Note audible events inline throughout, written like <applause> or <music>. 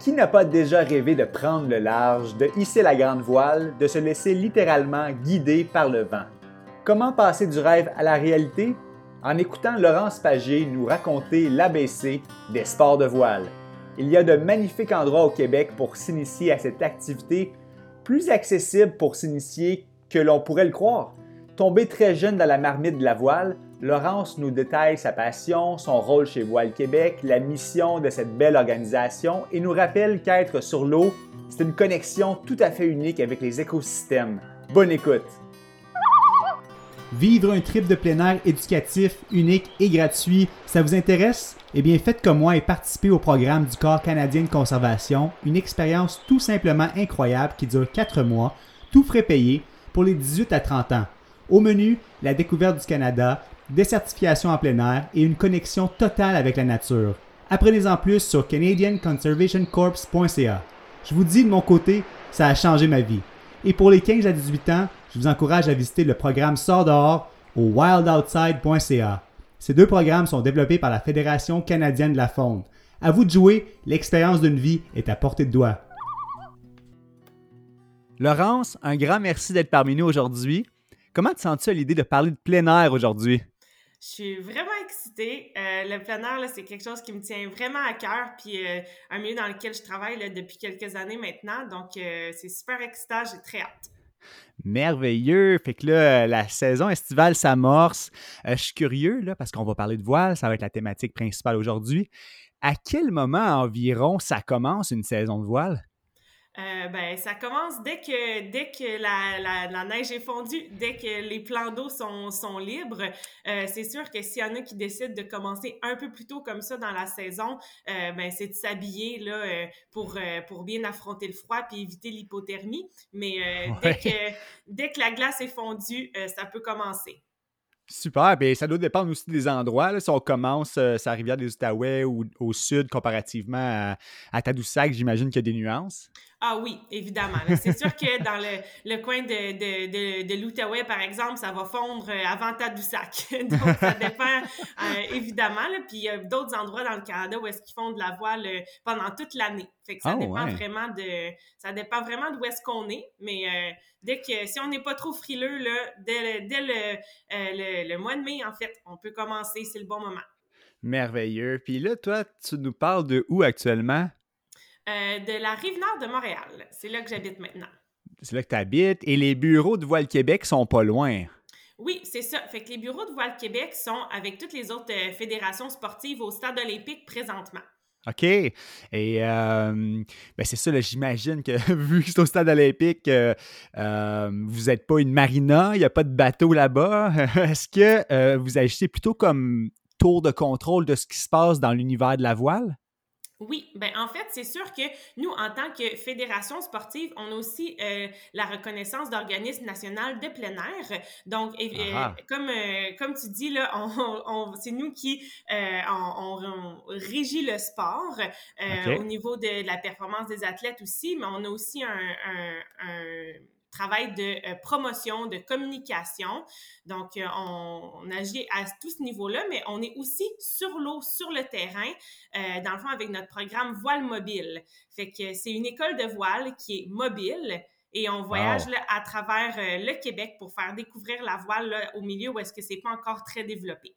Qui n'a pas déjà rêvé de prendre le large, de hisser la grande voile, de se laisser littéralement guider par le vent? Comment passer du rêve à la réalité? En écoutant Laurence Pagé nous raconter l'ABC des sports de voile. Il y a de magnifiques endroits au Québec pour s'initier à cette activité, plus accessible pour s'initier que l'on pourrait le croire. Tombé très jeune dans la marmite de la voile, Laurence nous détaille sa passion, son rôle chez Voile Québec, la mission de cette belle organisation et nous rappelle qu'être sur l'eau, c'est une connexion tout à fait unique avec les écosystèmes. Bonne écoute! Vivre un trip de plein air éducatif, unique et gratuit, ça vous intéresse? Eh bien, faites comme moi et participez au programme du Corps canadien de conservation, une expérience tout simplement incroyable qui dure 4 mois, tout frais payé, pour les 18 à 30 ans. Au menu, la découverte du Canada, des certifications en plein air et une connexion totale avec la nature. Apprenez-en plus sur canadianconservationcorps.ca. Je vous dis de mon côté, ça a changé ma vie. Et pour les 15 à 18 ans, je vous encourage à visiter le programme Sort dehors au wildoutside.ca. Ces deux programmes sont développés par la Fédération canadienne de la faune. À vous de jouer, l'expérience d'une vie est à portée de doigt. Laurence, un grand merci d'être parmi nous aujourd'hui. Comment te sens-tu à l'idée de parler de plein air aujourd'hui? Je suis vraiment excitée. Euh, le plein c'est quelque chose qui me tient vraiment à cœur, puis euh, un milieu dans lequel je travaille depuis quelques années maintenant. Donc, euh, c'est super excitant. J'ai très hâte. Merveilleux. Fait que là, la saison estivale s'amorce. je suis curieux, là, parce qu'on va parler de voile. Ça va être la thématique principale aujourd'hui. À quel moment environ ça commence une saison de voile? Euh, ben, ça commence dès que, dès que la, la, neige est fondue, dès que les plans d'eau sont, sont libres. Euh, c'est sûr que s'il y en a qui décident de commencer un peu plus tôt comme ça dans la saison, euh, ben, c'est de s'habiller là, euh, pour, euh, pour bien affronter le froid puis éviter l'hypothermie. Mais dès, que, dès que la glace est fondue, ça peut commencer. Super. Bien, ça doit dépendre aussi des endroits. Si on commence sa rivière des Outaouais ou au sud comparativement à, à Tadoussac, j'imagine qu'il y a des nuances. Ah oui, évidemment. C'est sûr que dans le, le coin de, de, de, de l'Outaouais, par exemple, ça va fondre euh, avant Tadoussac. <laughs> Donc, ça dépend euh, évidemment. Là. Puis il y a d'autres endroits dans le Canada où est-ce qu'ils font de la voile euh, pendant toute l'année. Fait que ça ah dépend vraiment de ça dépend vraiment d'où est-ce qu'on est. Mais dès que si on n'est pas trop frileux, là, dès, dès le, le, le mois de mai, en fait, on peut commencer, c'est le bon moment. Merveilleux. Puis là, toi, tu nous parles de où actuellement? Euh, de la rive nord de Montréal. C'est là que j'habite maintenant. C'est là que tu habites. Et les bureaux de Voile Québec sont pas loin. Oui, c'est ça. Fait que les bureaux de Voile Québec sont avec toutes les autres euh, fédérations sportives au stade olympique présentement. OK. Et euh, ben c'est ça, j'imagine que <laughs> vu que c'est au stade olympique, vous n'êtes pas une marina, il n'y a pas de bateau là-bas. <laughs> Est-ce que vous agissez plutôt comme tour de contrôle de ce qui se passe dans l'univers de la voile? Oui, ben en fait, c'est sûr que nous, en tant que fédération sportive, on a aussi euh, la reconnaissance d'organisme national de plein air. Donc, euh, comme, euh, comme tu dis, là, on, c'est nous qui on, régit le sport au niveau de, la performance des athlètes aussi, mais on a aussi un travail de euh, promotion, de communication. Donc, euh, on, agit à tout ce niveau-là, mais on est aussi sur l'eau, sur le terrain, euh, dans le fond, avec notre programme Voile Mobile. Fait que c'est une école de voile qui est mobile. Et on voyage à travers le Québec pour faire découvrir la voile au milieu où est-ce que c'est pas encore très développé.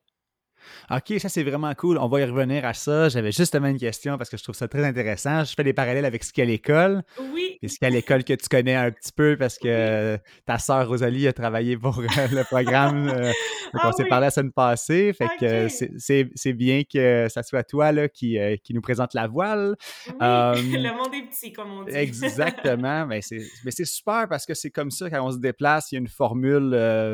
OK, ça c'est vraiment cool. On va y revenir à ça. J'avais justement une question parce que je trouve ça très intéressant. Je fais des parallèles avec ce qu'est l'école. Oui. Et ce qu'est l'école que tu connais un petit peu parce que ta sœur Rosalie a travaillé pour euh, le programme. Euh, <laughs> ah on s'est parlé la semaine passée. Fait que c'est bien que ça soit toi là, qui, euh, qui nous présente la voile. <laughs> le monde est petit, comme on dit. <laughs> Exactement. mais c'est super parce que c'est comme ça quand on se déplace, il y a une formule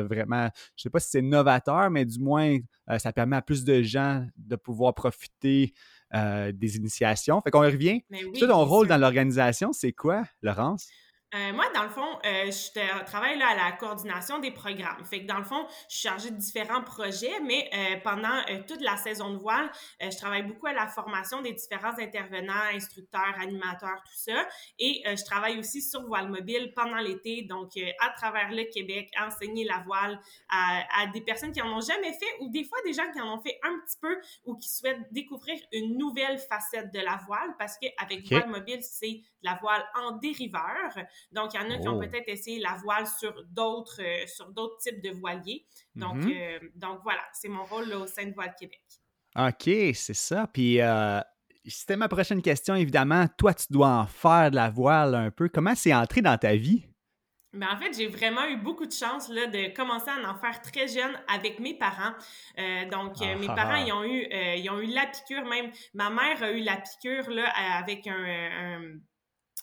vraiment, je sais pas si c'est novateur, mais du moins, ça permet à plus de gens de pouvoir profiter euh, des initiations. Fait qu'on revient. Mais ton rôle dans l'organisation, c'est quoi, Laurence? Euh, moi, dans le fond, euh, je travaille là, à la coordination des programmes. Fait que dans le fond, je suis chargée de différents projets, mais euh, pendant toute la saison de voile, je travaille beaucoup à la formation des différents intervenants, instructeurs, animateurs, tout ça. Et je travaille aussi sur voile mobile pendant l'été, donc à travers le Québec, enseigner la voile à, des personnes qui en ont jamais fait ou des fois des gens qui en ont fait un petit peu ou qui souhaitent découvrir une nouvelle facette de la voile parce qu'avec voile mobile, c'est la voile en dériveur. Donc, il y en a qui ont oh. peut-être essayé la voile sur d'autres euh, sur d'autres types de voiliers. Donc, mm-hmm. euh, donc voilà, c'est mon rôle au sein de Voile Québec. OK, c'est ça. Puis, euh, c'était ma prochaine question, évidemment. Toi, tu dois en faire de la voile un peu. Comment c'est entré dans ta vie? Ben en fait, j'ai vraiment eu beaucoup de chance là, de commencer à en faire très jeune avec mes parents. donc, mes ah, parents, ah. ils ont, eu, ils ont eu la piqûre, même ma mère a eu la piqûre là, avec un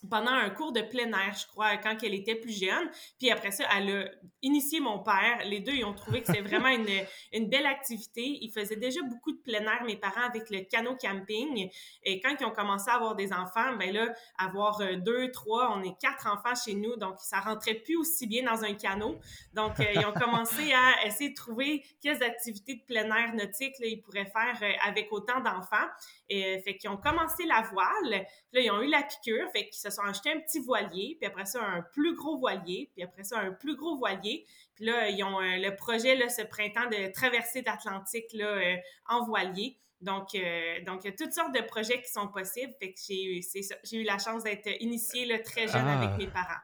pendant un cours de plein air, je crois, quand elle était plus jeune. Puis après ça, elle a initié mon père. Les deux, ils ont trouvé que c'était vraiment une, <laughs> une belle activité. Ils faisaient déjà beaucoup de plein air, mes parents, avec le canot camping. Et quand ils ont commencé à avoir des enfants, ben là, avoir euh, deux, trois, on est quatre enfants chez nous, donc ça rentrait plus aussi bien dans un canot. Donc, euh, ils ont <laughs> commencé à essayer de trouver quelles activités de plein air nautique là, ils pourraient faire euh, avec autant d'enfants. Et fait qu'ils ont commencé la voile. Là, ils ont eu la piqûre. Fait qu'ils se sont achetés un petit voilier, puis après ça, un plus gros voilier, puis après ça, un plus gros voilier. Puis là, ils ont euh, le projet, là, ce printemps, de traverser l'Atlantique euh, en voilier. Donc, euh, donc, il y a toutes sortes de projets qui sont possibles. Fait que j'ai eu, la chance d'être initiée là, très jeune avec ah. mes parents.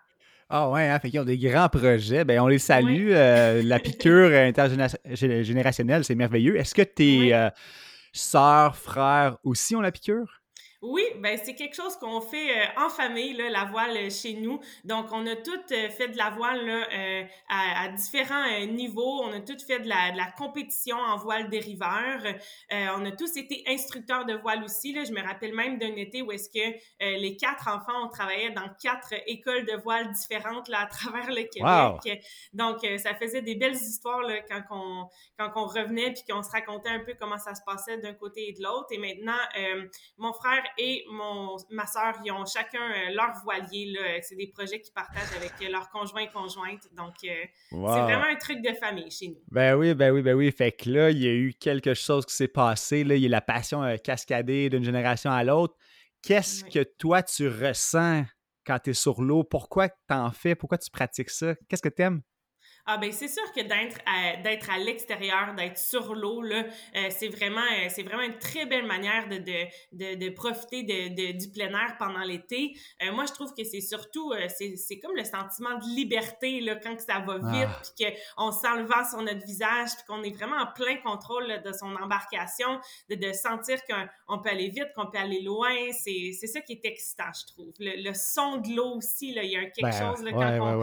Ah ouais, hein, fait qu'ils ont des grands projets. Ben, on les salue. la <laughs> piqûre intergénérationnelle, c'est merveilleux. Est-ce que tes sœurs, frères aussi ont la piqûre? Oui, ben c'est quelque chose qu'on fait euh, en famille, là, la voile euh, chez nous. Donc, on a toutes euh, fait de la voile là, à, différents niveaux. On a toutes fait de la, de la compétition en voile dériveur. on a tous été instructeurs de voile aussi. Là. Je me rappelle même d'un été où est-ce que les quatre enfants, on travaillait dans quatre écoles de voile différentes là, à <laughs> travers le Québec. Donc, ça faisait des belles histoires là, quand, on, quand on revenait puis qu'on se racontait un peu comment ça se passait d'un côté et de l'autre. Et maintenant, mon frère et mon, ma sœur, ils ont chacun euh, leur voilier. C'est des projets qu'ils partagent avec euh, leurs conjoints et conjointes. Donc, euh, c'est vraiment un truc de famille chez nous. Ben oui, ben oui, ben oui. Fait que là, il y a eu quelque chose qui s'est passé. Là, il y a la passion cascadée d'une génération à l'autre. Qu'est-ce que toi, tu ressens quand tu es sur l'eau? Pourquoi tu en fais? Pourquoi tu pratiques ça? Qu'est-ce que tu aimes? Ah ben c'est sûr que d'être à, d'être à l'extérieur, d'être sur l'eau là, euh, c'est vraiment euh, c'est vraiment une très belle manière de de, de, de profiter de, de, du plein air pendant l'été. Euh, moi je trouve que c'est surtout c'est, c'est comme le sentiment de liberté là quand ça va ah. vite puis que on sent le vent sur notre visage puis qu'on est vraiment en plein contrôle de son embarcation, de, de sentir qu'on peut aller vite, qu'on peut aller loin, c'est, c'est ça qui est excitant je trouve. Le, son de l'eau aussi là, il y a quelque ben, chose là, quand on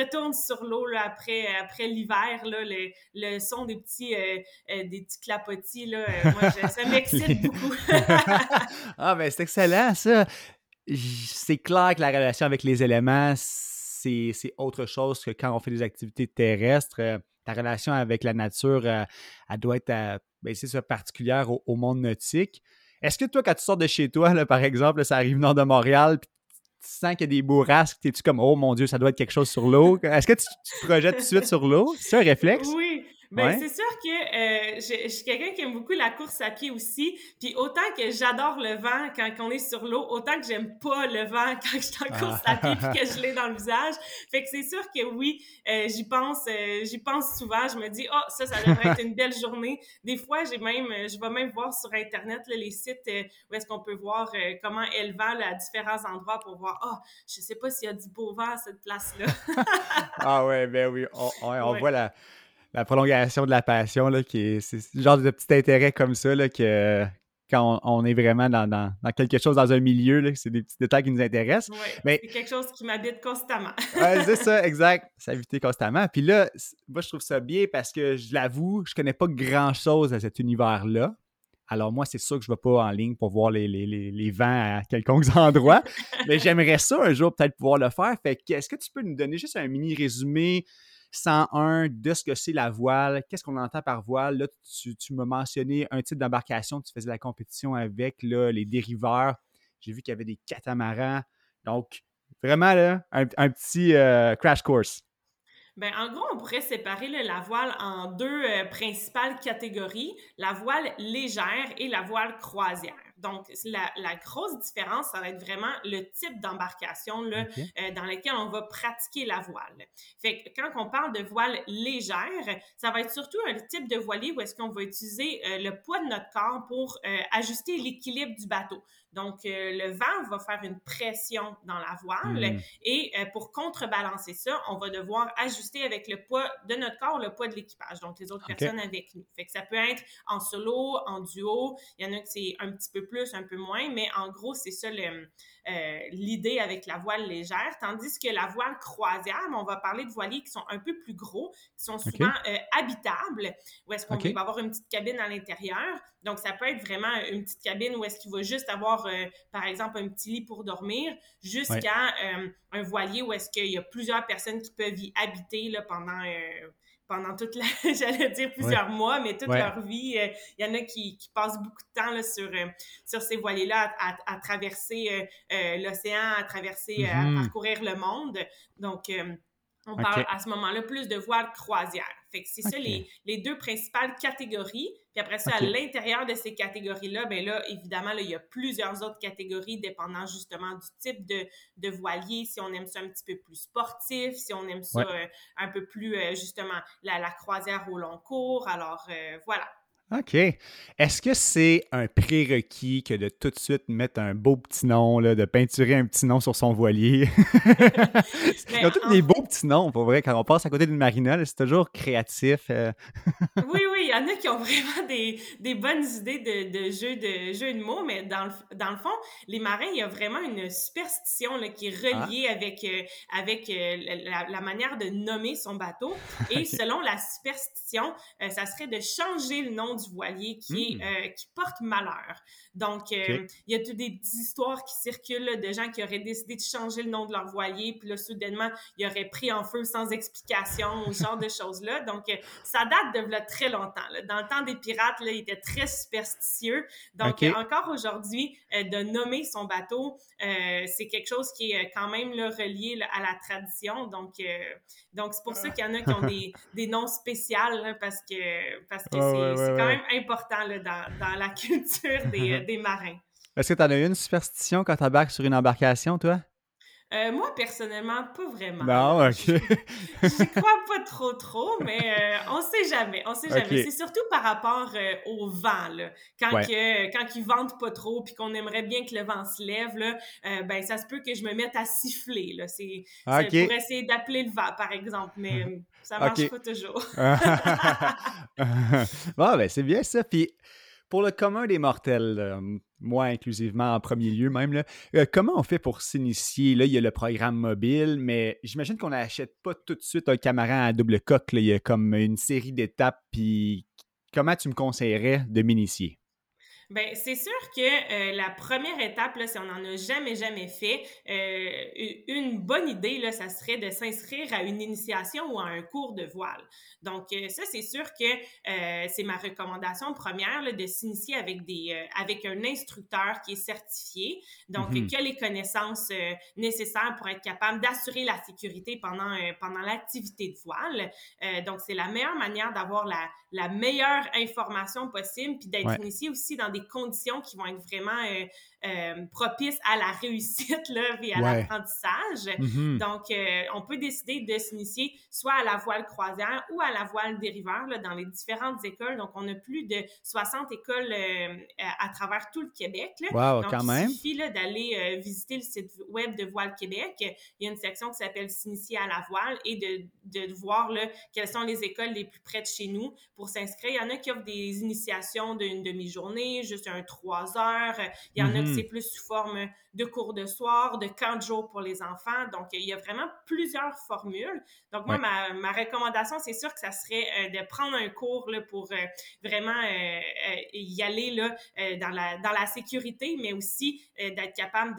retourne sur l'eau là après après, l'hiver, le, le, son des petits, euh, euh, des petits clapotis, là, euh, ça m'excite <laughs> beaucoup. ah, ben c'est excellent, ça. C'est clair que la relation avec les éléments, c'est autre chose que quand on fait des activités terrestres. Ta relation avec la nature, elle doit être ben, particulière au, monde nautique. Est-ce que toi, quand tu sors de chez toi, là, par exemple, ça arrive nord de Montréal, puis tu sens qu'il y a des bourrasques, t'es-tu comme, oh mon Dieu, ça doit être quelque chose sur l'eau? Est-ce que tu, te projettes tout de suite sur l'eau? C'est un réflexe? Oui, ben, c'est sûr que euh, je, je, suis quelqu'un qui aime beaucoup la course à pied aussi. Puis autant que j'adore le vent quand on est sur l'eau, autant que j'aime pas le vent quand je suis en course à pied puis que je <laughs> l'ai dans le visage. Fait que c'est sûr que oui, euh, j'y pense, euh, j'y pense souvent. Je me dis, oh, ça, ça devrait être une belle journée. Des fois, j'ai même, je vais même voir sur Internet là, les sites où est-ce qu'on peut voir comment est le vent à différents endroits pour voir, oh, je sais pas s'il y a du beau vent à cette place-là. ah ouais, ben oui, on, on voit la la prolongation de la passion, là, qui est, c'est le genre de petit intérêt comme ça, là, que quand on, est vraiment dans, dans, quelque chose, dans un milieu, là, c'est des petits détails qui nous intéressent. mais c'est quelque chose qui m'habite constamment. <laughs> ouais, c'est ça, <laughs> exact. S'habiter constamment. Puis là, moi, je trouve ça bien parce que, je l'avoue, je connais pas grand-chose à cet univers-là. Alors moi, c'est sûr que je ne vais pas en ligne pour voir les, les, les, vents à quelconques <laughs> endroits, mais j'aimerais ça un jour peut-être pouvoir le faire. Fait que, est-ce que tu peux nous donner juste un mini résumé 101 de ce que c'est la voile, qu'est-ce qu'on entend par voile? Là, tu, tu m'as mentionné un type d'embarcation, tu faisais la compétition avec les dériveurs. J'ai vu qu'il y avait des catamarans. Donc, vraiment là, un, petit crash course. Ben, en gros, on pourrait séparer la voile en deux principales catégories, la voile légère et la voile croisière. Donc, la, la, grosse différence, ça va être vraiment le type d'embarcation là, euh, dans lequel on va pratiquer la voile. Fait que quand on parle de voile légère, ça va être surtout un type de voilier où est-ce qu'on va utiliser euh, le poids de notre corps pour euh, ajuster l'équilibre du bateau. Donc, euh, le vent va faire une pression dans la voile hmm. et euh, pour contrebalancer ça, on va devoir ajuster avec le poids de notre corps, le poids de l'équipage, donc les autres personnes avec nous. Fait que ça peut être en solo, en duo, il y en a que c'est un petit peu plus, un peu moins, mais en gros, c'est ça le, euh, l'idée avec la voile légère, tandis que la voile croisière, on va parler de voiliers qui sont un peu plus gros, qui sont souvent euh, habitables, où est-ce qu'on va avoir une petite cabine à l'intérieur. Donc, ça peut être vraiment une petite cabine où est-ce qu'il va juste avoir, euh, par exemple, un petit lit pour dormir, jusqu'à un voilier où est-ce qu'il y a plusieurs personnes qui peuvent y habiter là, pendant pendant toute la, <laughs> j'allais dire plusieurs mois, mais toute leur vie. Euh, il y en a qui, qui, passent beaucoup de temps là, sur, euh, sur ces voiliers-là à, à, traverser euh, l'océan, à traverser, à mm-hmm. parcourir le monde. Donc, on parle à ce moment-là plus de voiles croisière. Fait que c'est ça les, les, deux principales catégories. Puis après ça, à l'intérieur de ces catégories-là, ben là, évidemment, là, il y a plusieurs autres catégories dépendant justement du type de, de voilier. Si on aime ça un petit peu plus sportif, si on aime ça euh, un peu plus euh, justement la, la, croisière au long cours. Alors euh, voilà. OK. Est-ce que c'est un prérequis que de tout de suite mettre un beau petit nom, là, de peinturer un petit nom sur son voilier? <laughs> <laughs> Ils ont tous des beaux petits noms, pour vrai. Quand on passe à côté d'une marina, c'est toujours créatif. Euh. <laughs> oui, oui, il y en a qui ont vraiment des, des bonnes idées de, de jeux de, jeux de mots, mais dans le, dans le fond, les marins, il y a vraiment une superstition là, qui est reliée ah. avec, euh, avec euh, la, manière de nommer son bateau. Et selon la superstition, ça serait de changer le nom du voilier qui, est, hmm. euh, qui porte malheur. Donc, euh, il y a toutes des histoires qui circulent de gens qui auraient décidé de changer le nom de leur voilier, puis là, soudainement, il aurait pris en feu sans explication, ce genre de <laughs> choses-là. Donc, euh, ça date de là, très longtemps. Dans le temps des pirates, là, ils étaient très superstitieux. Donc, encore aujourd'hui, de nommer son bateau, c'est quelque chose qui est quand même relié à la tradition. Donc, donc c'est pour ça qu'il y en a qui ont <laughs> des, des noms spéciaux, parce que, parce que c'est quand même important là, dans, dans, la <laughs> culture des, des marins. Est-ce que tu en as une superstition quand tu embarques sur une embarcation, toi? Euh, moi, personnellement, pas vraiment. Non, <laughs> OK. Je crois pas trop, trop, mais euh, on sait jamais. On sait jamais. C'est surtout par rapport euh, au vent, là. Quand, que, quand il vente pas trop, puis qu'on aimerait bien que le vent se lève, là, ben, ça se peut que je me mette à siffler, là. C'est pour essayer d'appeler le vent, par exemple, mais ça marche pas toujours. <laughs> <laughs> bon, ben, c'est bien ça. Puis pour le commun des mortels, euh, moi inclusivement en premier lieu même, là, euh, comment on fait pour s'initier? Là, il y a le programme mobile, mais j'imagine qu'on n'achète pas tout de suite un camaran à double coque. Il y a comme une série d'étapes. Puis comment tu me conseillerais de m'initier? Ben, c'est sûr que euh, la première étape, là, si on n'en a jamais, jamais fait, euh, une bonne idée, là, ça serait de s'inscrire à une initiation ou à un cours de voile. Donc, euh, ça, c'est sûr que c'est ma recommandation première, là, de s'initier avec des, avec un instructeur qui est certifié, donc mm-hmm. qui a les connaissances nécessaires pour être capable d'assurer la sécurité pendant, pendant l'activité de voile. donc, c'est la meilleure manière d'avoir la, la meilleure information possible, puis d'être initié aussi dans des conditions qui vont être vraiment euh, euh, propices à la réussite là, <laughs> et à l'apprentissage. Mm-hmm. Donc, euh, on peut décider de s'initier soit à la voile croisière ou à la voile dériveur là, dans les différentes écoles. Donc, on a plus de 60 écoles à travers tout le Québec. Là. Donc, quand il suffit d'aller visiter le site web de Voile Québec. Il y a une section qui s'appelle S'initier à la voile et de, de voir là, quelles sont les écoles les plus près de chez nous pour s'inscrire. Il y en a qui offrent des initiations d'une demi-journée, juste un trois heures. Il y en a qui mhm. c'est plus sous forme de cours de soir, de camp de jour pour les enfants. Donc, il y a vraiment plusieurs formules. Donc, moi, ma, ma, recommandation, c'est sûr que ça serait euh, de prendre un cours là, pour euh, vraiment euh, y aller là, dans, la, dans la sécurité, mais aussi d'être capable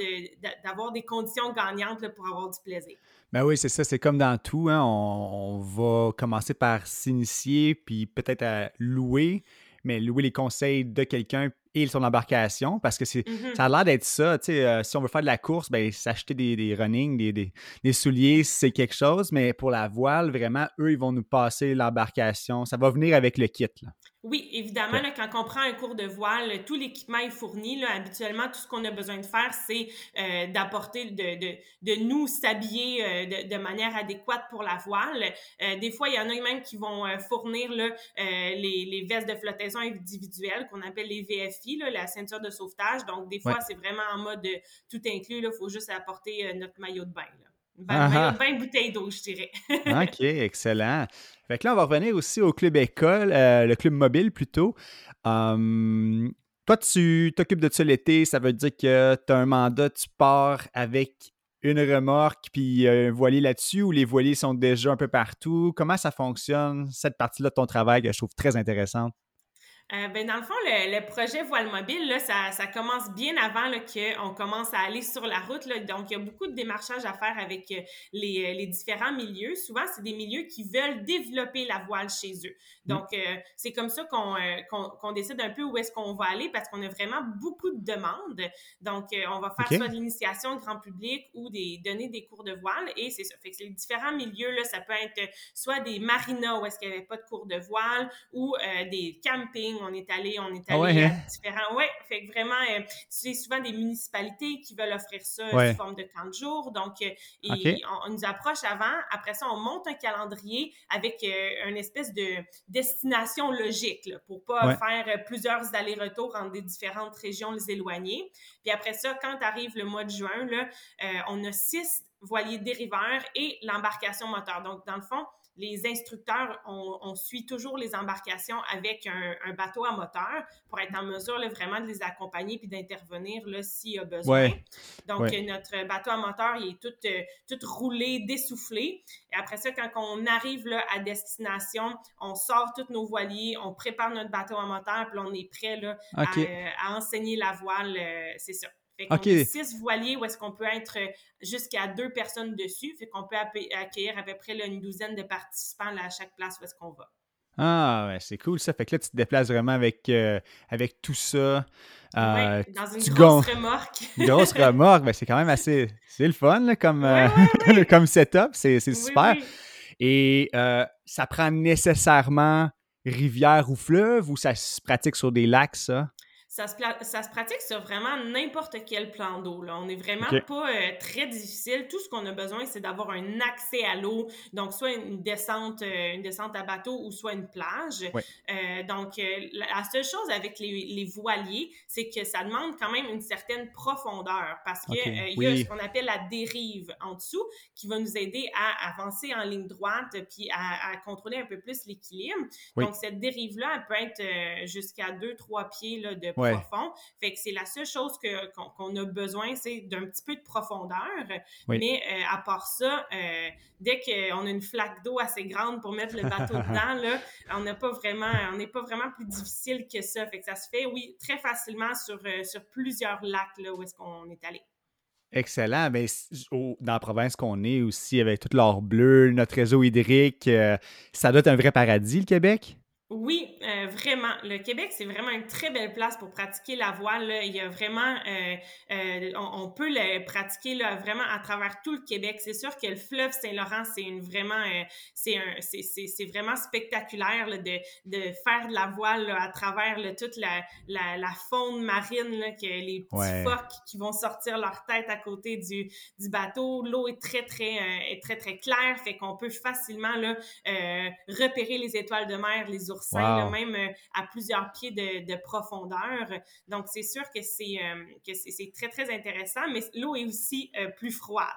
d'avoir des conditions gagnantes là, pour avoir du plaisir. Ben oui, c'est ça, c'est comme dans tout. Hein. On, on, va commencer par s'initier, puis peut-être à louer, mais louer les conseils de quelqu'un et son embarcation parce que c'est, mmh ça a l'air d'être ça. Tu sais, euh, si on veut faire de la course, ben, s'acheter des, des running, des, des, des souliers, c'est quelque chose, mais pour la voile, vraiment, eux, ils vont nous passer l'embarcation. Ça va venir avec le kit. Là. Oui, évidemment, là, quand on prend un cours de voile, tout l'équipement est fourni. Là, habituellement, tout ce qu'on a besoin de faire, c'est euh, d'apporter, de, de, de, nous s'habiller euh, de, de, manière adéquate pour la voile. Euh, des fois, il y en a même qui vont fournir là, les, les, vestes de flottaison individuelles qu'on appelle les VFI, là, la ceinture de sauvetage. Donc, des fois, c'est vraiment en mode tout inclus. Il faut juste apporter notre maillot de bain. Là. Ben, maillot de bain, bouteille d'eau, je dirais. <laughs> OK, excellent. Fait que là, on va revenir aussi au club école, euh, le club mobile plutôt. Hum, toi, tu t'occupes de ça l'été, ça veut dire que tu as un mandat, tu pars avec une remorque puis un voilier là-dessus ou les voiliers sont déjà un peu partout? Comment ça fonctionne, cette partie-là de ton travail que je trouve très intéressante? Euh, ben dans le fond, le, le, projet Voile Mobile, là, ça, ça commence bien avant qu'on commence à aller sur la route. Là. Donc, il y a beaucoup de démarchage à faire avec euh, les, euh, les différents milieux. Souvent, c'est des milieux qui veulent développer la voile chez eux. Mm. Donc, euh, c'est comme ça qu'on qu'on qu'on décide un peu où est-ce qu'on va aller parce qu'on a vraiment beaucoup de demandes. Donc, on va faire soit de l'initiation grand public ou des donner des cours de voile. Et c'est ça. Fait que les différents milieux, là, ça peut être soit des marinas où est-ce qu'il n'y avait pas de cours de voile ou des campings on est allé, on est ah allé à hein? différents. Ouais, fait que vraiment, euh, c'est souvent des municipalités qui veulent offrir ça sous forme de camp de jour. Donc, euh, on, nous approche avant. Après ça, on monte un calendrier avec euh, une espèce de destination logique là, pour pas faire plusieurs allers-retours entre des différentes régions éloignées. Puis après ça, quand arrive le mois de juin, là, on a six voiliers dériveurs et l'embarcation moteur. Donc, dans le fond, les instructeurs, on, suit toujours les embarcations avec un, bateau à moteur pour être en mesure vraiment de les accompagner puis d'intervenir s'il y a besoin. Donc, notre bateau à moteur, il est tout, euh, tout roulé, dessoufflé. Et après ça, quand on arrive là, à destination, on sort tous nos voiliers, on prépare notre bateau à moteur, puis on est prêt là, à, enseigner la voile. Euh, c'est ça. Fait qu'on a six voiliers où est-ce qu'on peut être euh, jusqu'à deux personnes dessus. Fait qu'on peut accueillir à peu près une douzaine de participants à chaque place où est-ce qu'on va. Ah, ouais, c'est cool ça. Fait que là, tu te déplaces vraiment avec, euh, avec tout ça. Euh, dans une grosse remorque. une grosse <laughs> remorque, ben, c'est quand même assez. C'est le fun là, comme, <laughs> comme setup. C'est super. Et ça prend nécessairement rivière ou fleuve ou ça se pratique sur des lacs, ça? Ça se, ça se pratique sur vraiment n'importe quel plan d'eau. On n'est vraiment pas euh, très difficile. Tout ce qu'on a besoin, c'est d'avoir un accès à l'eau. Donc, soit une descente, euh, une descente à bateau ou soit une plage. Euh, donc, la seule chose avec les, les voiliers, c'est que ça demande quand même une certaine profondeur parce qu'il il y a ce qu'on appelle la dérive en dessous qui va nous aider à avancer en ligne droite puis à, à contrôler un peu plus l'équilibre. Donc, cette dérive-là, elle peut être jusqu'à 2-3 pieds là, de profond. Fait que c'est la seule chose que, qu'on, a besoin, c'est d'un petit peu de profondeur. Mais euh, à part ça, euh, dès qu'on a une flaque d'eau assez grande pour mettre le bateau <laughs> dedans, là, on n'a pas vraiment, on n'est pas vraiment plus difficile que ça. Fait que ça se fait, oui, très facilement sur, euh, sur plusieurs lacs là, où est-ce qu'on est allé. Excellent. Mais ben, dans la province qu'on est aussi, avec toute l'or bleu, notre réseau hydrique, ça doit être un vrai paradis, le Québec? Oui, euh, vraiment. Le Québec, c'est vraiment une très belle place pour pratiquer la voile. Il y a vraiment, euh, euh, on, peut le pratiquer là, vraiment à travers tout le Québec. C'est sûr que le fleuve Saint-Laurent, c'est une vraiment, c'est un, c'est vraiment spectaculaire là, de, de faire de la voile là, à travers là, toute la, la, la, faune marine, là, que les petits phoques qui vont sortir leur tête à côté du, du bateau. L'eau est très très est très très claire, fait qu'on peut facilement là repérer les étoiles de mer, les ours même euh, à plusieurs pieds de, profondeur. Donc, c'est sûr que c'est euh, que c'est très, très intéressant, mais l'eau est aussi euh, plus froide.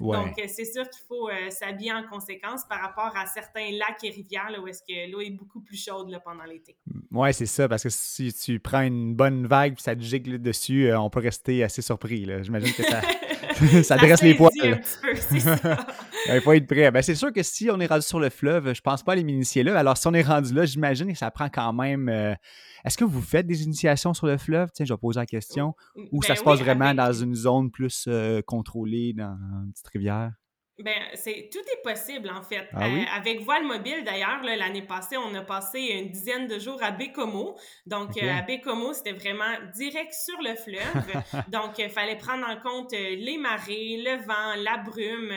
Donc, c'est sûr qu'il faut s'habiller en conséquence par rapport à certains lacs et rivières là, où est-ce que l'eau est beaucoup plus chaude là, pendant l'été. Oui, c'est ça, parce que si tu prends une bonne vague et ça te gicle dessus, on peut rester assez surpris. J'imagine que ça... <laughs> <laughs> ça dresse les poils. <laughs> Il faut être prêt. Ben, c'est sûr que si on est rendu sur le fleuve, je pense pas à les m'initier là. Alors, si on est rendu là, j'imagine que ça prend quand même. Euh, est-ce que vous faites des initiations sur le fleuve? Tiens, je vais poser la question. Ou ça ben se passe vraiment dans une zone plus euh, contrôlée, dans une petite rivière? Ben, c'est tout est possible en fait. Ah euh, avec Voile Mobile d'ailleurs, l'année passée, on a passé une dizaine de jours à Bécomo. Donc euh, à Bécomo, c'était vraiment direct sur le fleuve. <laughs> Donc il fallait prendre en compte euh, les marées, le vent, la brume,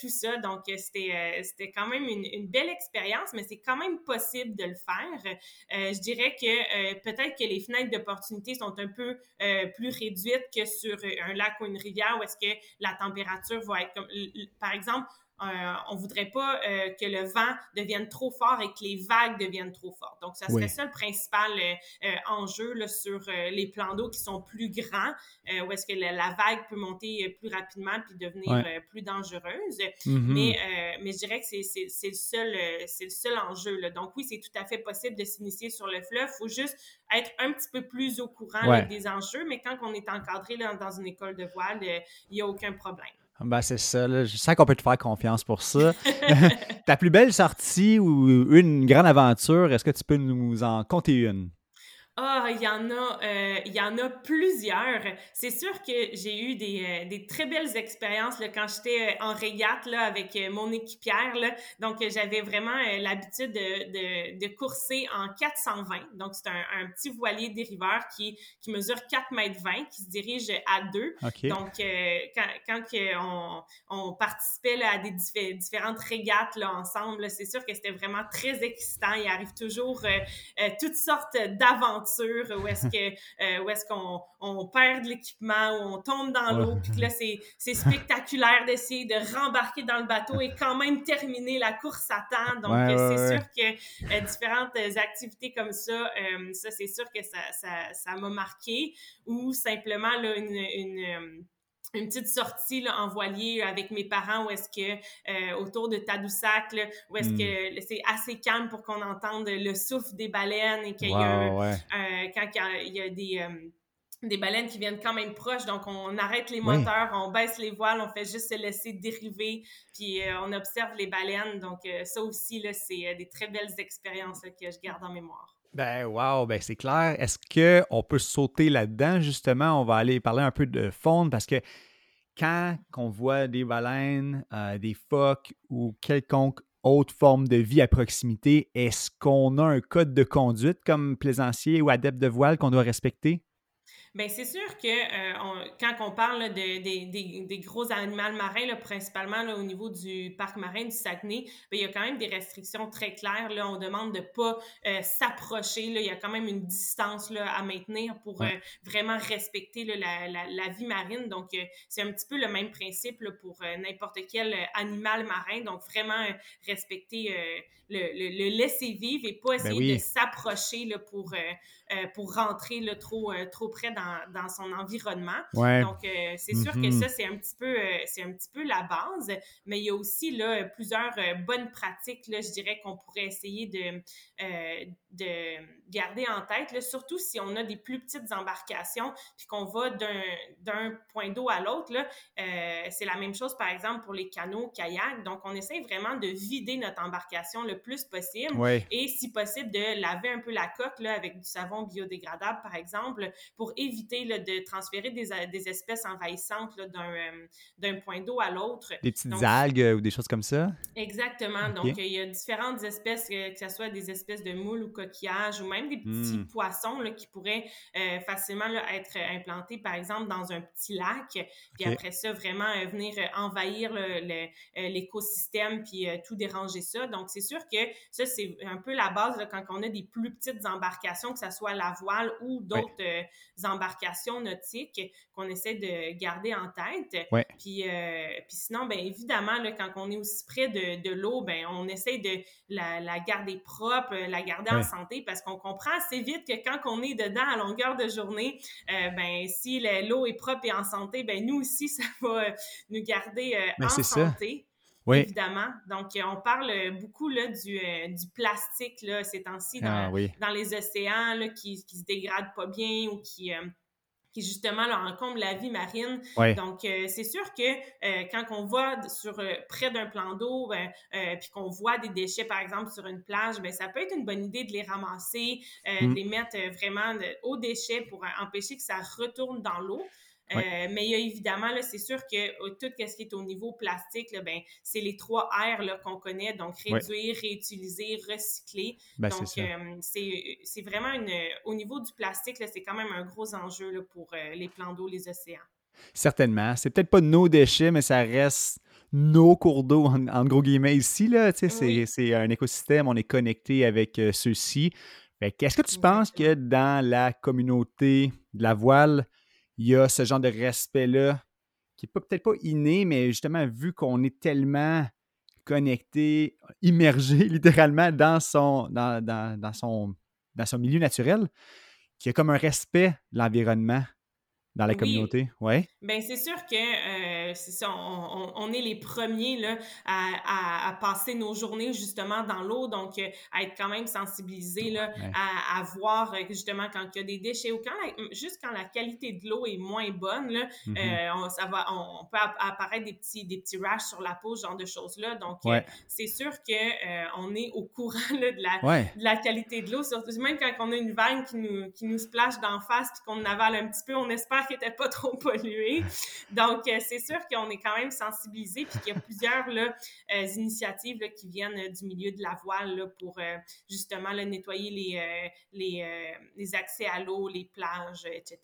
tout ça. Donc c'était c'était quand même une, une belle expérience, mais c'est quand même possible de le faire. je dirais que peut-être que les fenêtres d'opportunité sont un peu plus réduites que sur un lac ou une rivière où est-ce que la température va être comme par exemple, euh, on voudrait pas euh, que le vent devienne trop fort et que les vagues deviennent trop fortes. Donc, ça serait ça le principal euh, enjeu là, sur les plans d'eau qui sont plus grands, où est-ce que la, vague peut monter plus rapidement puis devenir plus dangereuse. Mm-hmm. mais, mais je dirais que c'est le seul c'est le seul enjeu. Là. Donc, oui, c'est tout à fait possible de s'initier sur le fleuve. Il faut juste être un petit peu plus au courant des enjeux, mais quand on est encadré là, dans une école de voile, il n'y a aucun problème. Ben, c'est ça. Je sens qu'on peut te faire confiance pour ça. <laughs> Ta plus belle sortie ou une grande aventure, est-ce que tu peux nous en compter une? Ah, il y en a, euh, il y en a plusieurs. C'est sûr que j'ai eu des, euh, des, très belles expériences là, quand j'étais euh, en régate là, avec mon équipière. Là. Donc, j'avais vraiment l'habitude de, de, de, courser en 420. Donc, c'est un, un, petit voilier dériveur qui, qui mesure 4 mètres 20, qui se dirige à deux. Donc, quand, quand on, on participait là, à des différentes régates là, ensemble, c'est sûr que c'était vraiment très excitant. Il arrive toujours toutes sortes d'aventures où est-ce que euh, où est-ce qu'on on perd de l'équipement ou on tombe dans l'eau puis là c'est c'est spectaculaire d'essayer de rembarquer dans le bateau et quand même terminer la course à temps. Donc euh, c'est sûr que euh, différentes activités comme ça ça c'est sûr que ça ça ça m'a marqué. Ou simplement là une, une une petite sortie là, en voilier avec mes parents où est-ce que euh, autour de Tadoussac là, où est-ce que hmm. c'est assez calme pour qu'on entende le souffle des baleines et qu'il y a quand il y a, des euh, des baleines qui viennent quand même proches, donc on arrête les moteurs, on baisse les voiles, on fait juste se laisser dériver, puis euh, on observe les baleines. Donc ça aussi, là, c'est des très belles expériences que je garde en mémoire. Ben wow, ben c'est clair. Est-ce qu'on peut sauter là-dedans, justement? On va aller parler un peu de faune parce que quand on voit des baleines, euh, des phoques ou quelconque autre forme de vie à proximité, est-ce qu'on a un code de conduite comme plaisancier ou adepte de voile qu'on doit respecter? Bien, c'est sûr que euh, quand on parle de, des gros animaux marins, là, principalement là, au niveau du parc marin du Saguenay, bien, il y a quand même des restrictions très claires. Là. On demande de ne pas euh, s'approcher. Il y a quand même une distance là, à maintenir pour euh, vraiment respecter là, la, la, la, vie marine. Donc, c'est un petit peu le même principe là, pour n'importe quel animal marin. Donc, vraiment respecter le, le, laisser vivre et pas ben essayer de s'approcher pour euh, pour rentrer là, trop, euh, trop près dans, dans son environnement. Donc, euh, c'est sûr que mm-hmm. ça, c'est un, petit peu, c'est un petit peu la base, mais il y a aussi là, plusieurs bonnes pratiques, là, je dirais, qu'on pourrait essayer de, de garder en tête, là, surtout si on a des plus petites embarcations, puis qu'on va d'un point d'eau à l'autre. c'est la même chose, par exemple, pour les canots, kayaks. Donc, on essaie vraiment de vider notre embarcation le plus possible et, si possible, de laver un peu la coque là, avec du savon biodégradables, par exemple, pour éviter de transférer des, des, espèces envahissantes euh, d'un point d'eau à l'autre. Des petites algues euh, ou des choses comme ça? Exactement. Donc, il y a différentes espèces, euh, que ce soit des espèces de moules ou coquillages ou même des petits hmm. poissons là, qui pourraient facilement être implantés, par exemple, dans un petit lac. Puis après ça, vraiment venir envahir l'écosystème puis tout déranger ça. Donc, c'est sûr que ça, c'est un peu la base quand on a des plus petites embarcations, que ce soit la voile ou d'autres euh, embarcations nautiques qu'on essaie de garder en tête. Puis, euh, puis sinon, bien évidemment, là, quand on est aussi près de, de l'eau, ben on essaie de la, la, garder propre, la garder en santé parce qu'on comprend assez vite que quand on est dedans à longueur de journée, euh, ben si l'eau est propre et en santé, ben nous aussi, <laughs> ça va nous garder en santé. Oui. Évidemment. Donc, on parle beaucoup là, du, euh, du plastique là, ces temps-ci dans, ah dans, les océans là, qui, qui se dégradent pas bien ou qui, euh, qui justement là, encombre la vie marine. Donc, euh, c'est sûr que quand on va sur près d'un plan d'eau, ben, puis qu'on voit des déchets, par exemple, sur une plage, ben, ça peut être une bonne idée de les ramasser, de mm. les mettre vraiment au déchet pour empêcher que ça retourne dans l'eau. Mais il y a évidemment, c'est sûr que tout ce qui est au niveau plastique, ben, c'est les trois R qu'on connaît, donc réduire, réutiliser, recycler. Ben, donc, c'est vraiment une, au niveau du plastique, c'est quand même un gros enjeu pour les plans d'eau, les océans. Certainement. C'est peut-être pas nos déchets, mais ça reste nos cours d'eau, en, gros guillemets, ici. Là, C'est un écosystème, on est connecté avec euh, ceux-ci. Est-ce que tu penses que dans la communauté de la voile, il y a ce genre de respect-là qui n'est peut-être pas inné, mais justement, vu qu'on est tellement connecté, immergé <laughs> littéralement dans son, milieu naturel, qu'il y a comme un respect de l'environnement dans la communauté, ouais. Bien, c'est sûr que euh, c'est ça, on, est les premiers là, à, à, passer nos journées justement dans l'eau, donc euh, à être quand même sensibilisés là, à, à, voir euh, justement quand il y a des déchets ou quand juste quand la qualité de l'eau est moins bonne, là, mm-hmm. on, ça va, on, peut apparaître des petits, des petits rashes sur la peau, ce genre de choses-là. Donc, c'est sûr que on est au courant <laughs> là, de, la, de la qualité de l'eau, surtout même quand on a une vague qui nous, qui nous splash d'en face puis qu'on avale un petit peu, on espère qui n'était pas <laughs> trop pollué. Donc, euh, c'est sûr qu'on est quand même sensibilisé, puis qu'il y a plusieurs euh, initiatives qui viennent euh, du milieu de la voile pour justement nettoyer les accès à l'eau, les plages, etc.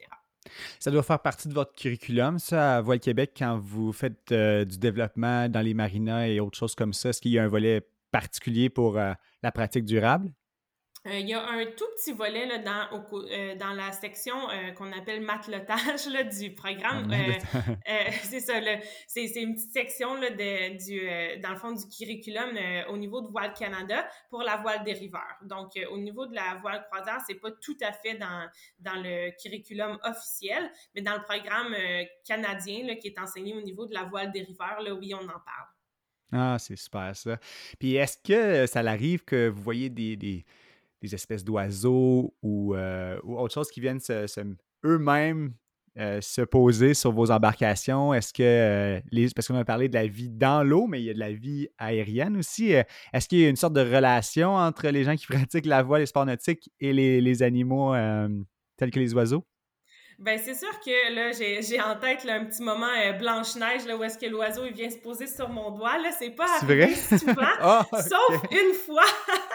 Ça doit faire partie de votre curriculum, ça, à Voile Québec, quand vous faites du développement dans les marinas et autres choses comme ça? Est-ce qu'il y a un volet particulier pour la pratique durable? Euh, il y a un tout petit volet là, dans, euh, dans la section euh, qu'on appelle matelotage là, du programme. <laughs> c'est ça, c'est une petite section là, de, du, dans le fond du curriculum au niveau de Voile Canada pour la voile dériveur. Donc, au niveau de la voile croisière, c'est pas tout à fait dans, dans le curriculum officiel, mais dans le programme canadien là, qui est enseigné au niveau de la voile dériveur, là, oui, on en parle. Ah, c'est super ça. Puis est-ce que ça arrive que vous voyez des, des des espèces d'oiseaux ou, euh, ou autre chose qui viennent eux-mêmes euh, se poser sur vos embarcations? Est-ce que euh, les. Parce qu'on a parlé de la vie dans l'eau, mais il y a de la vie aérienne aussi. Est-ce qu'il y a une sorte de relation entre les gens qui <laughs> pratiquent la voile, les sports nautiques et les, les animaux tels que les oiseaux? Ben c'est sûr que là, j'ai en tête là, un petit moment euh, Blanche-Neige, là, où est-ce que l'oiseau il vient se poser sur mon doigt. Là, c'est pas arrivé souvent, <laughs> ah, sauf une fois,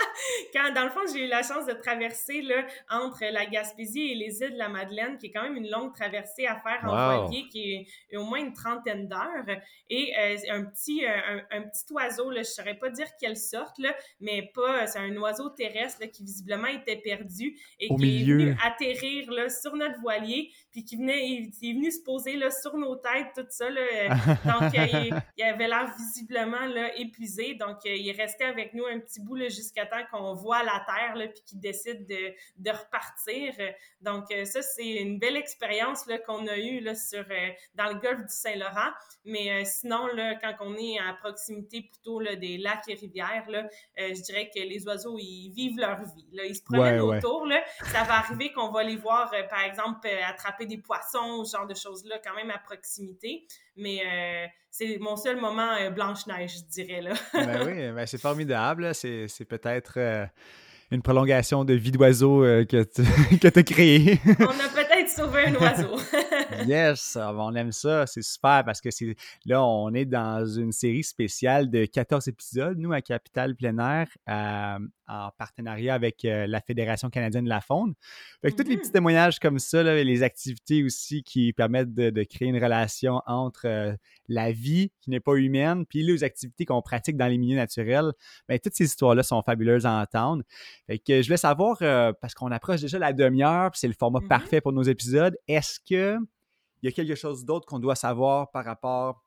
<laughs> quand dans le fond, j'ai eu la chance de traverser là, entre la Gaspésie et les îles de la Madeleine, qui est quand même une longue traversée à faire en voilier, qui est au moins une trentaine d'heures. Et euh, un petit euh, un, petit oiseau, là, je saurais pas dire quelle sorte, là, mais pas, c'est un oiseau terrestre là, qui visiblement était perdu et qui est venu atterrir là, sur notre voilier puis qui venait, il, est venu se poser là, sur nos têtes, tout ça. Là. <laughs> Donc, euh, il, avait l'air visiblement là, épuisé. Donc, euh, il est resté avec nous un petit bout jusqu'à temps qu'on voit la terre, là, puis qu'il décide de, de, repartir. Donc, euh, ça, c'est une belle expérience qu'on a eue là, sur, dans le golfe du Saint-Laurent. Mais sinon, là, quand on est à proximité plutôt là, des lacs et rivières, là, je dirais que les oiseaux, ils vivent leur vie. Là. Ils se promènent autour. Là. Ça va arriver qu'on va les voir, par exemple, à attraper des poissons, ce genre de choses-là, quand même à proximité. Mais euh, c'est mon seul moment euh, Blanche-Neige, je dirais. Là. <laughs> ben oui, ben c'est formidable. C'est, peut-être euh, une prolongation de vie d'oiseau que tu <laughs> as créée. On a peut-être sauvé un oiseau. <laughs> <laughs> yes, ah, on aime ça. C'est super parce que c'est là, on est dans une série spéciale de 14 épisodes, nous, à Capital Plein Air en partenariat avec euh, la Fédération canadienne de la faune. Fait que tous les petits mmh témoignages comme ça, les activités aussi qui permettent de, créer une relation entre euh, la vie qui n'est pas humaine, puis les activités qu'on pratique dans les milieux naturels, bien, toutes ces histoires-là sont fabuleuses à entendre. Fait que je voulais savoir, euh, parce qu'on approche déjà la demi-heure, puis c'est le format mmh parfait pour nos épisodes, est-ce que il y a quelque chose d'autre qu'on doit savoir par rapport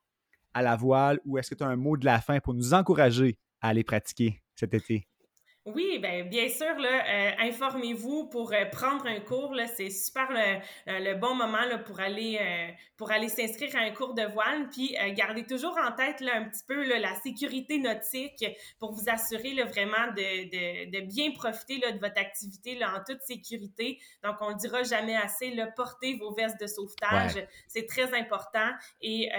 à la voile ou est-ce que tu as un mot de la fin pour nous encourager à aller pratiquer cet été? Oui, ben bien sûr, là, euh, informez-vous pour euh, prendre un cours. Là, c'est super le, euh, le, bon moment là, pour aller pour aller s'inscrire à un cours de voile. Puis gardez toujours en tête là, un petit peu là, la sécurité nautique pour vous assurer là, vraiment de, de, de, bien profiter là, de votre activité là, en toute sécurité. Donc, on le dira jamais assez, là, portez vos vestes de sauvetage. C'est très important. Et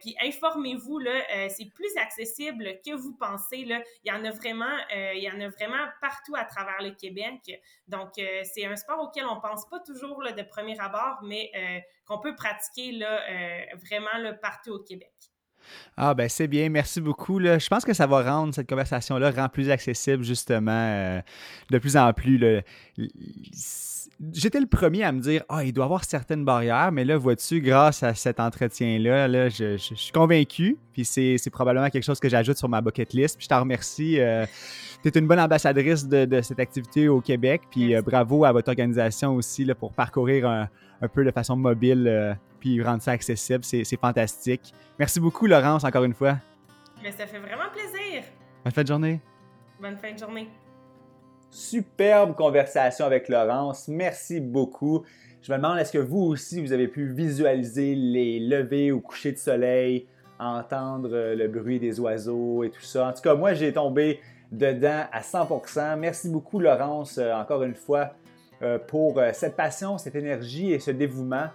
puis informez-vous, là, c'est plus accessible que vous pensez. Là. Il y en a vraiment, il y en a vraiment partout à travers le Québec. Donc, c'est un sport auquel on pense pas toujours de premier abord, mais qu'on peut pratiquer là, vraiment partout au Québec. Ah ben c'est bien, merci beaucoup. Je pense que ça va rendre cette conversation-là plus accessible justement euh, de plus en plus. J'étais le premier à me dire Ah, il doit y avoir certaines barrières, mais là, vois-tu, grâce à cet entretien-là, là, je, suis convaincu. Puis c'est probablement quelque chose que j'ajoute sur ma bucket list. Puis je t'en remercie. Euh, tu es une bonne ambassadrice de, cette activité au Québec. Puis euh, bravo à votre organisation aussi là, pour parcourir un, un peu de façon mobile puis rendre ça accessible. C'est fantastique. Merci beaucoup, Laurence, encore une fois. Mais ça fait vraiment plaisir. Bonne fin de journée. Bonne fin de journée. Superbe conversation avec Laurence. Merci beaucoup. Je me demande, est-ce que vous aussi, vous avez pu visualiser les levées ou couchers de soleil, entendre euh, le bruit des oiseaux et tout ça? En tout cas, moi, j'ai tombé dedans à 100%. Merci beaucoup, Laurence, euh, encore une fois, euh, pour cette passion, cette énergie et ce dévouement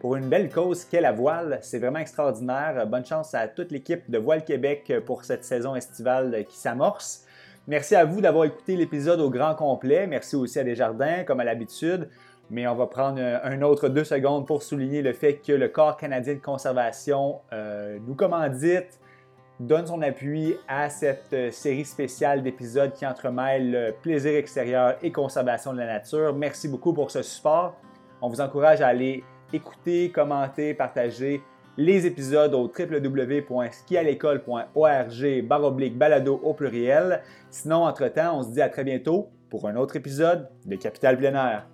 pour une belle cause qu'est la voile. C'est vraiment extraordinaire. Bonne chance à toute l'équipe de Voile Québec pour cette saison estivale qui s'amorce. Merci à vous d'avoir écouté l'épisode au grand complet. Merci aussi à Desjardins, comme à l'habitude. Mais on va prendre un autre deux secondes pour souligner le fait que le Corps canadien de conservation euh, nous commandite, donne son appui à cette série spéciale d'épisodes qui entremêlent plaisir extérieur et conservation de la nature. Merci beaucoup pour ce support. On vous encourage à aller écouter, commenter, partager les épisodes au www.skialécole.org baroblique balado au pluriel. Sinon, entre-temps, on se dit à très bientôt pour un autre épisode de Capital Plein.